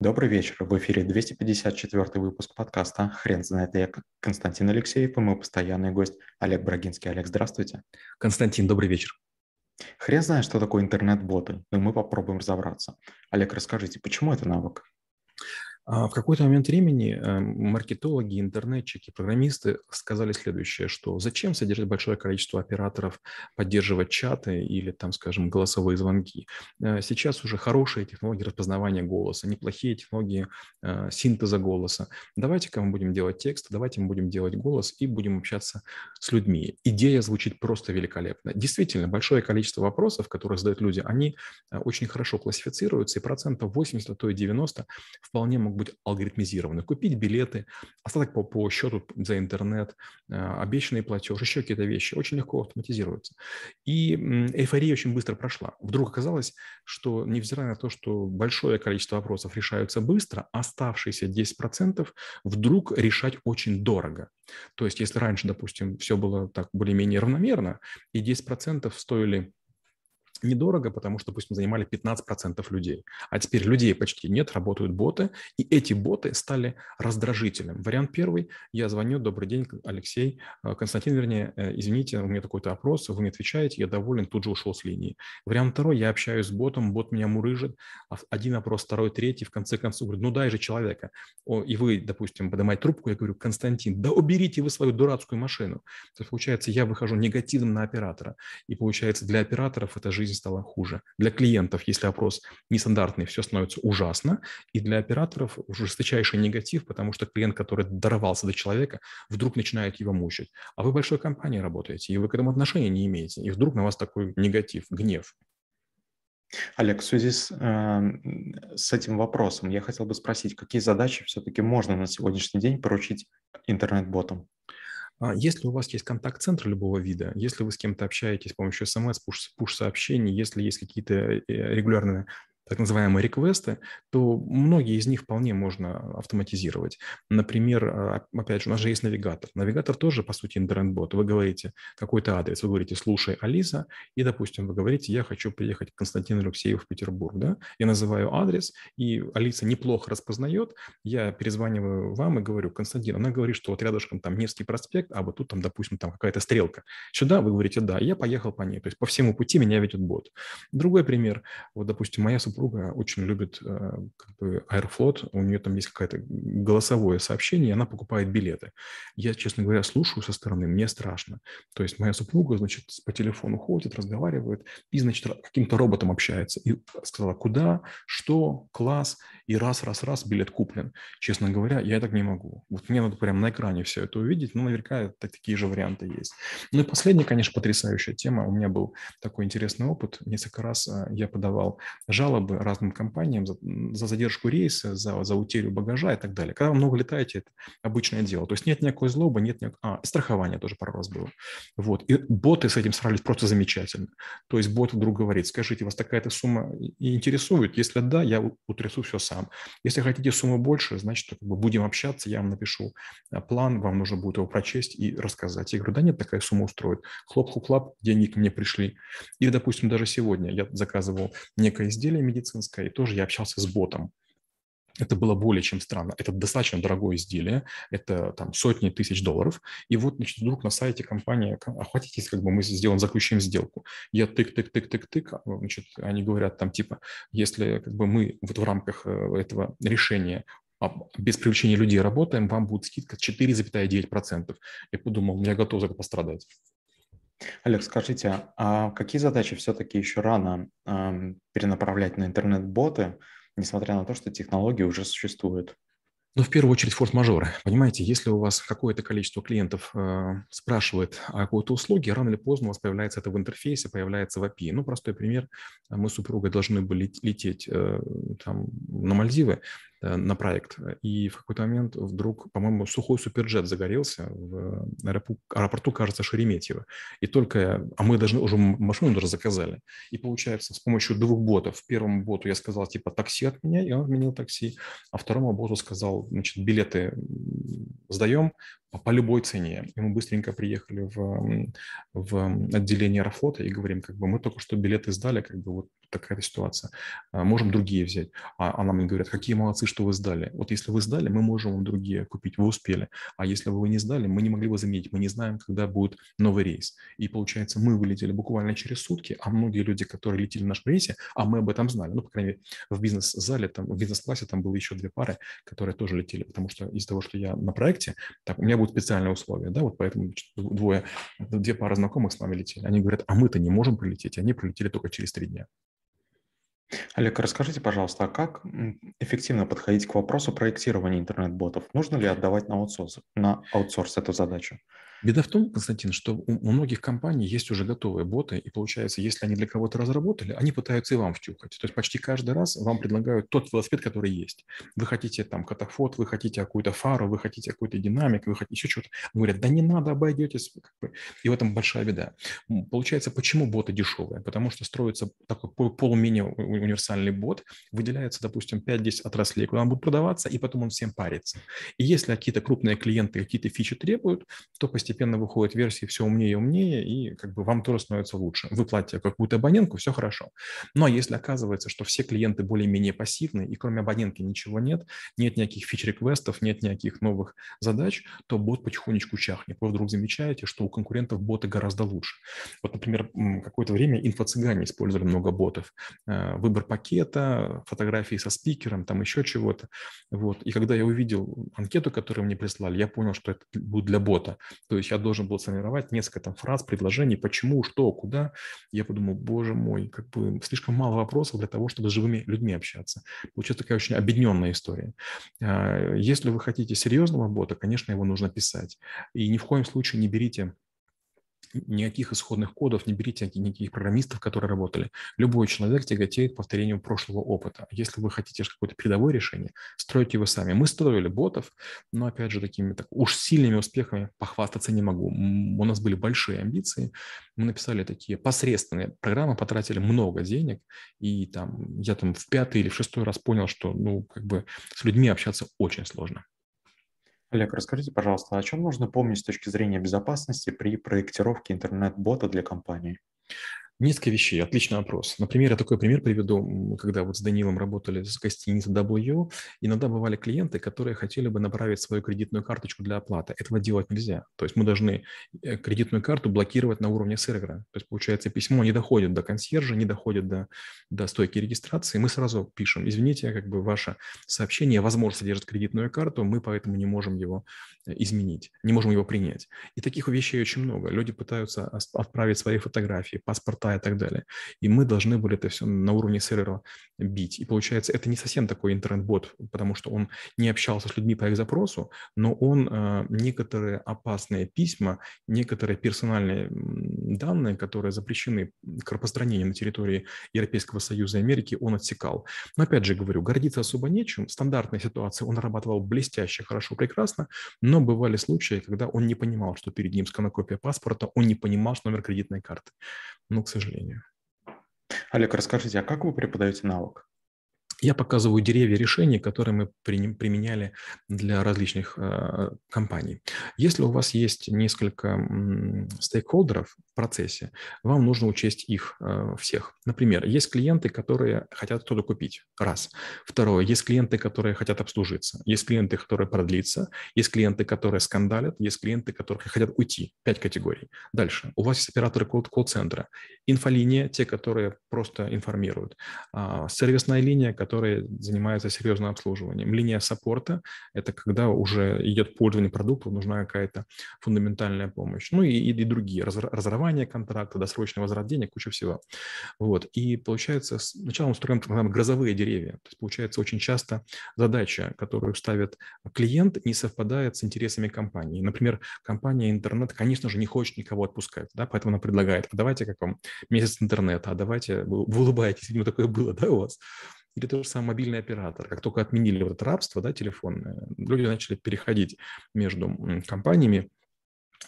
Добрый вечер. В эфире 254 выпуск подкаста «Хрен знает». Я Константин Алексеев и мой постоянный гость Олег Брагинский. Олег, здравствуйте. Константин, добрый вечер. Хрен знает, что такое интернет-боты, но мы попробуем разобраться. Олег, расскажите, почему это навык? А в какой-то момент времени э, маркетологи, интернетчики, программисты сказали следующее, что зачем содержать большое количество операторов, поддерживать чаты или, там, скажем, голосовые звонки. Э, сейчас уже хорошие технологии распознавания голоса, неплохие технологии э, синтеза голоса. Давайте-ка мы будем делать текст, давайте мы будем делать голос и будем общаться с людьми. Идея звучит просто великолепно. Действительно, большое количество вопросов, которые задают люди, они очень хорошо классифицируются, и процентов 80, а то и 90 вполне могут быть алгоритмизированы. Купить билеты, остаток по, по счету за интернет, э, обещанный платеж, еще какие-то вещи. Очень легко автоматизируются. И эйфория очень быстро прошла. Вдруг оказалось, что невзирая на то, что большое количество вопросов решаются быстро, оставшиеся 10% вдруг решать очень дорого. То есть если раньше, допустим, все было так более-менее равномерно, и 10% стоили недорого, потому что, допустим, занимали 15% людей. А теперь людей почти нет, работают боты, и эти боты стали раздражителем. Вариант первый, я звоню, добрый день, Алексей, э, Константин, вернее, э, извините, у меня такой-то опрос, вы не отвечаете, я доволен, тут же ушел с линии. Вариант второй, я общаюсь с ботом, бот меня мурыжит, а один опрос, второй, третий, в конце концов, говорит, ну дай же человека. И вы, допустим, поднимаете трубку, я говорю, Константин, да уберите вы свою дурацкую машину. То есть, получается, я выхожу негативным на оператора, и получается, для операторов это жизнь жизнь стала хуже. Для клиентов, если опрос нестандартный, все становится ужасно. И для операторов жесточайший негатив, потому что клиент, который дорвался до человека, вдруг начинает его мучить. А вы большой компании работаете, и вы к этому отношения не имеете. И вдруг на вас такой негатив, гнев. Олег, в связи с, э, с этим вопросом я хотел бы спросить, какие задачи все-таки можно на сегодняшний день поручить интернет-ботам? А если у вас есть контакт-центр любого вида, если вы с кем-то общаетесь с помощью смс, пуш-сообщений, если есть какие-то э, регулярные так называемые реквесты, то многие из них вполне можно автоматизировать. Например, а, опять же, у нас же есть навигатор. Навигатор тоже, по сути, интернет-бот. Вы говорите какой-то адрес, вы говорите «слушай, Алиса», и, допустим, вы говорите «я хочу приехать к Константину Алексееву в Петербург». Да? Я называю адрес, и Алиса неплохо распознает. Я перезваниваю вам и говорю «Константин». Она говорит, что вот рядышком там Невский проспект, а вот тут там, допустим, там какая-то стрелка. Сюда вы говорите «да», я поехал по ней. То есть по всему пути меня ведет бот. Другой пример. Вот, допустим, моя супруга очень любит э, как бы Аэрофлот, у нее там есть какое-то голосовое сообщение, и она покупает билеты. Я, честно говоря, слушаю со стороны, мне страшно. То есть моя супруга, значит, по телефону ходит, разговаривает и, значит, каким-то роботом общается. И сказала, куда, что, класс, и раз, раз, раз билет куплен. Честно говоря, я так не могу. Вот мне надо прямо на экране все это увидеть, но наверняка так, такие же варианты есть. Ну и последняя, конечно, потрясающая тема. У меня был такой интересный опыт. Несколько раз э, я подавал жалобы бы разным компаниям за, за задержку рейса, за, за утерю багажа и так далее. Когда вы много летаете, это обычное дело. То есть нет никакой злобы, нет никакой... А, страхование тоже пару раз было. Вот. И боты с этим справились просто замечательно. То есть бот вдруг говорит, скажите, вас такая-то сумма интересует? Если да, я утрясу все сам. Если хотите сумму больше, значит, как бы будем общаться, я вам напишу а, план, вам нужно будет его прочесть и рассказать. Я говорю, да нет, такая сумма устроит. Хлоп-хлоп-хлоп, деньги ко мне пришли. Или, допустим, даже сегодня я заказывал некое изделие медицинское, и тоже я общался с ботом. Это было более чем странно. Это достаточно дорогое изделие, это там сотни тысяч долларов. И вот, значит, вдруг на сайте компании, охватитесь, как бы мы сделаем, заключим сделку. Я тык-тык-тык-тык-тык, а, значит, они говорят там типа, если как бы мы вот в рамках э, этого решения без привлечения людей работаем, вам будет скидка 4,9%. Я подумал, я готов за это пострадать. Олег, скажите, а какие задачи все-таки еще рано э, перенаправлять на интернет-боты, несмотря на то, что технологии уже существуют? Ну, в первую очередь, форс-мажоры. Понимаете, если у вас какое-то количество клиентов э, спрашивает о какой-то услуге, рано или поздно у вас появляется это в интерфейсе, появляется в API. Ну, простой пример. Мы с супругой должны были лететь э, там, на Мальдивы. Э, на проект. И в какой-то момент вдруг, по-моему, сухой суперджет загорелся в аэропорту, аэропорту кажется, Шереметьево. И только, а мы должны уже машину даже заказали. И получается, с помощью двух ботов. Первому боту я сказал, типа, такси от меня, и он отменил такси. А второму боту сказал, значит, билеты сдаем по, любой цене. И мы быстренько приехали в, в отделение Аэрофлота и говорим, как бы мы только что билеты сдали, как бы вот такая ситуация. А, можем другие взять. А, а нам говорят, какие молодцы, что вы сдали. Вот если вы сдали, мы можем вам другие купить, вы успели. А если вы не сдали, мы не могли бы заметить, мы не знаем, когда будет новый рейс. И получается, мы вылетели буквально через сутки, а многие люди, которые летели в нашем рейсе, а мы об этом знали. Ну, по крайней мере, в бизнес-зале, там, в бизнес-классе там было еще две пары, которые тоже летели, потому что из-за того, что я на проекте, так, у меня будут специальные условия, да, вот поэтому двое, две пары знакомых с нами летели. Они говорят, а мы-то не можем прилететь, они прилетели только через три дня. Олег, расскажите, пожалуйста, а как эффективно подходить к вопросу проектирования интернет-ботов? Нужно ли отдавать на аутсорс, на аутсорс эту задачу? Беда в том, Константин, что у многих компаний есть уже готовые боты, и получается, если они для кого-то разработали, они пытаются и вам втюхать. То есть почти каждый раз вам предлагают тот велосипед, который есть. Вы хотите там катафот, вы хотите какую-то фару, вы хотите какой-то динамик, вы хотите еще что-то. Говорят, да не надо, обойдетесь. И в этом большая беда. Получается, почему боты дешевые? Потому что строится такой полуменее универсальный бот, выделяется, допустим, 5-10 отраслей, куда он будет продаваться, и потом он всем парится. И если какие-то крупные клиенты какие-то фичи требуют, то постепенно постепенно выходят версии все умнее и умнее, и как бы вам тоже становится лучше. Вы платите какую-то абонентку, все хорошо. Но если оказывается, что все клиенты более-менее пассивны, и кроме абонентки ничего нет, нет никаких фич-реквестов, нет никаких новых задач, то бот потихонечку чахнет. Вы вдруг замечаете, что у конкурентов боты гораздо лучше. Вот, например, какое-то время инфо-цыгане использовали много ботов. Э, выбор пакета, фотографии со спикером, там еще чего-то. Вот. И когда я увидел анкету, которую мне прислали, я понял, что это будет для бота. То есть я должен был сформировать несколько там фраз, предложений, почему, что, куда. Я подумал, боже мой, как бы слишком мало вопросов для того, чтобы с живыми людьми общаться. Получается такая очень объединенная история. А, если вы хотите серьезного бота, конечно, его нужно писать. И ни в коем случае не берите никаких исходных кодов, не берите никаких программистов, которые работали. Любой человек тяготеет повторению прошлого опыта. Если вы хотите какое-то передовое решение, стройте его сами. Мы строили ботов, но, опять же, такими так, уж сильными успехами похвастаться не могу. У нас были большие амбиции. Мы написали такие посредственные программы, потратили много денег, и там я там в пятый или в шестой раз понял, что, ну, как бы с людьми общаться очень сложно. Олег, расскажите, пожалуйста, о чем нужно помнить с точки зрения безопасности при проектировке интернет-бота для компании? Несколько вещей. Отличный вопрос. Например, я такой пример приведу, когда вот с Данилом работали с гостиницей W, иногда бывали клиенты, которые хотели бы направить свою кредитную карточку для оплаты. Этого делать нельзя. То есть мы должны э, кредитную карту блокировать на уровне сервера. То есть, получается, письмо не доходит до консьержа, не доходит до, до стойки регистрации. Мы сразу пишем, извините, как бы ваше сообщение, возможно, содержит кредитную карту, мы поэтому не можем его э, изменить, не можем его принять. И таких вещей очень много. Люди пытаются отправить свои фотографии, паспорта, и так далее. И мы должны были это все на уровне сервера бить. И получается, это не совсем такой интернет-бот, потому что он не общался с людьми по их запросу, но он э, некоторые опасные письма, некоторые персональные данные, которые запрещены к распространению на территории Европейского Союза и Америки, он отсекал. Но опять же говорю, гордиться особо нечем. Стандартная ситуация, он нарабатывал блестяще, хорошо, прекрасно, но бывали случаи, когда он не понимал, что перед ним сканокопия паспорта, он не понимал, что номер кредитной карты. Ну, к сожалению. Олег, расскажите, а как вы преподаете навык? Я показываю деревья решений, которые мы применяли для различных э, компаний. Если у вас есть несколько стейкхолдеров в процессе, вам нужно учесть их э, всех. Например, есть клиенты, которые хотят что-то купить. Раз. Второе. Есть клиенты, которые хотят обслужиться. Есть клиенты, которые продлиться. Есть клиенты, которые скандалят. Есть клиенты, которые хотят уйти. Пять категорий. Дальше. У вас есть операторы колл-центра. Инфолиния, те, которые просто информируют. А, сервисная линия, которые занимаются серьезным обслуживанием. Линия саппорта – это когда уже идет пользование продуктов, нужна какая-то фундаментальная помощь. Ну и, и, и другие, разорвание контракта, досрочный возврат денег, куча всего. Вот. И получается, сначала мы строим грозовые деревья. То есть получается очень часто задача, которую ставит клиент, не совпадает с интересами компании. Например, компания интернет, конечно же, не хочет никого отпускать, да, поэтому она предлагает, а давайте как вам месяц интернета, а давайте, вы, вы улыбаетесь, видимо, такое было, да, у вас? Или тот же самый мобильный оператор. Как только отменили вот это рабство да, телефонное, люди начали переходить между компаниями,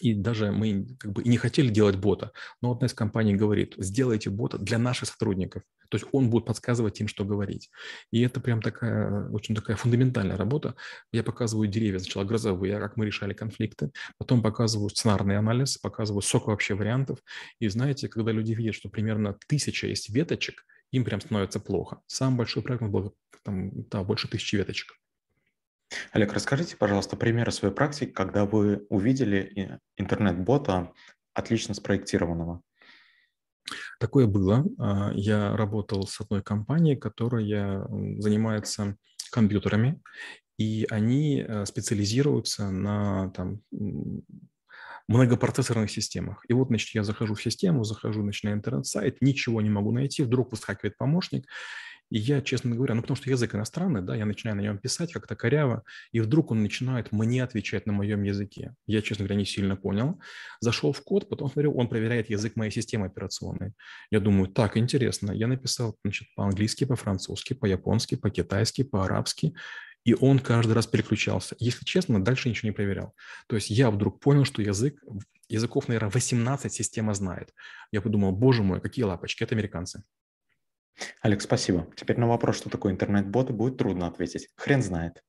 И даже мы как бы и не хотели делать бота, но одна из компаний говорит, сделайте бота для наших сотрудников. То есть он будет подсказывать им, что говорить. И это прям такая, очень такая фундаментальная работа. Я показываю деревья, сначала грозовые, как мы решали конфликты, потом показываю сценарный анализ, показываю сок вообще вариантов. И знаете, когда люди видят, что примерно тысяча есть веточек, им прям становится плохо. Самый большой проект был там, да, больше тысячи веточек. Олег, расскажите, пожалуйста, примеры своей практики, когда вы увидели интернет-бота отлично спроектированного. Такое было. А, я работал с одной компанией, которая занимается компьютерами, и они э, специализируются на там, многопроцессорных системах. И вот, значит, я захожу в систему, захожу, значит, на интернет-сайт, ничего не могу найти, вдруг выскакивает помощник, и я, честно говоря, ну потому что язык иностранный, да, я начинаю на нем писать как-то коряво, и вдруг он начинает мне отвечать на моем языке. Я, честно говоря, не сильно понял. Зашел в код, потом смотрю, он проверяет язык моей системы операционной. Я думаю, так, интересно. Я написал, значит, по-английски, по-французски, по-японски, по-китайски, по-арабски, и он каждый раз переключался. Если честно, дальше ничего не проверял. То есть я вдруг понял, что язык, языков, наверное, 18 система знает. Я подумал, боже мой, какие лапочки, это американцы. Алекс, спасибо. Теперь на вопрос, что такое интернет-боты, будет трудно ответить. Хрен знает.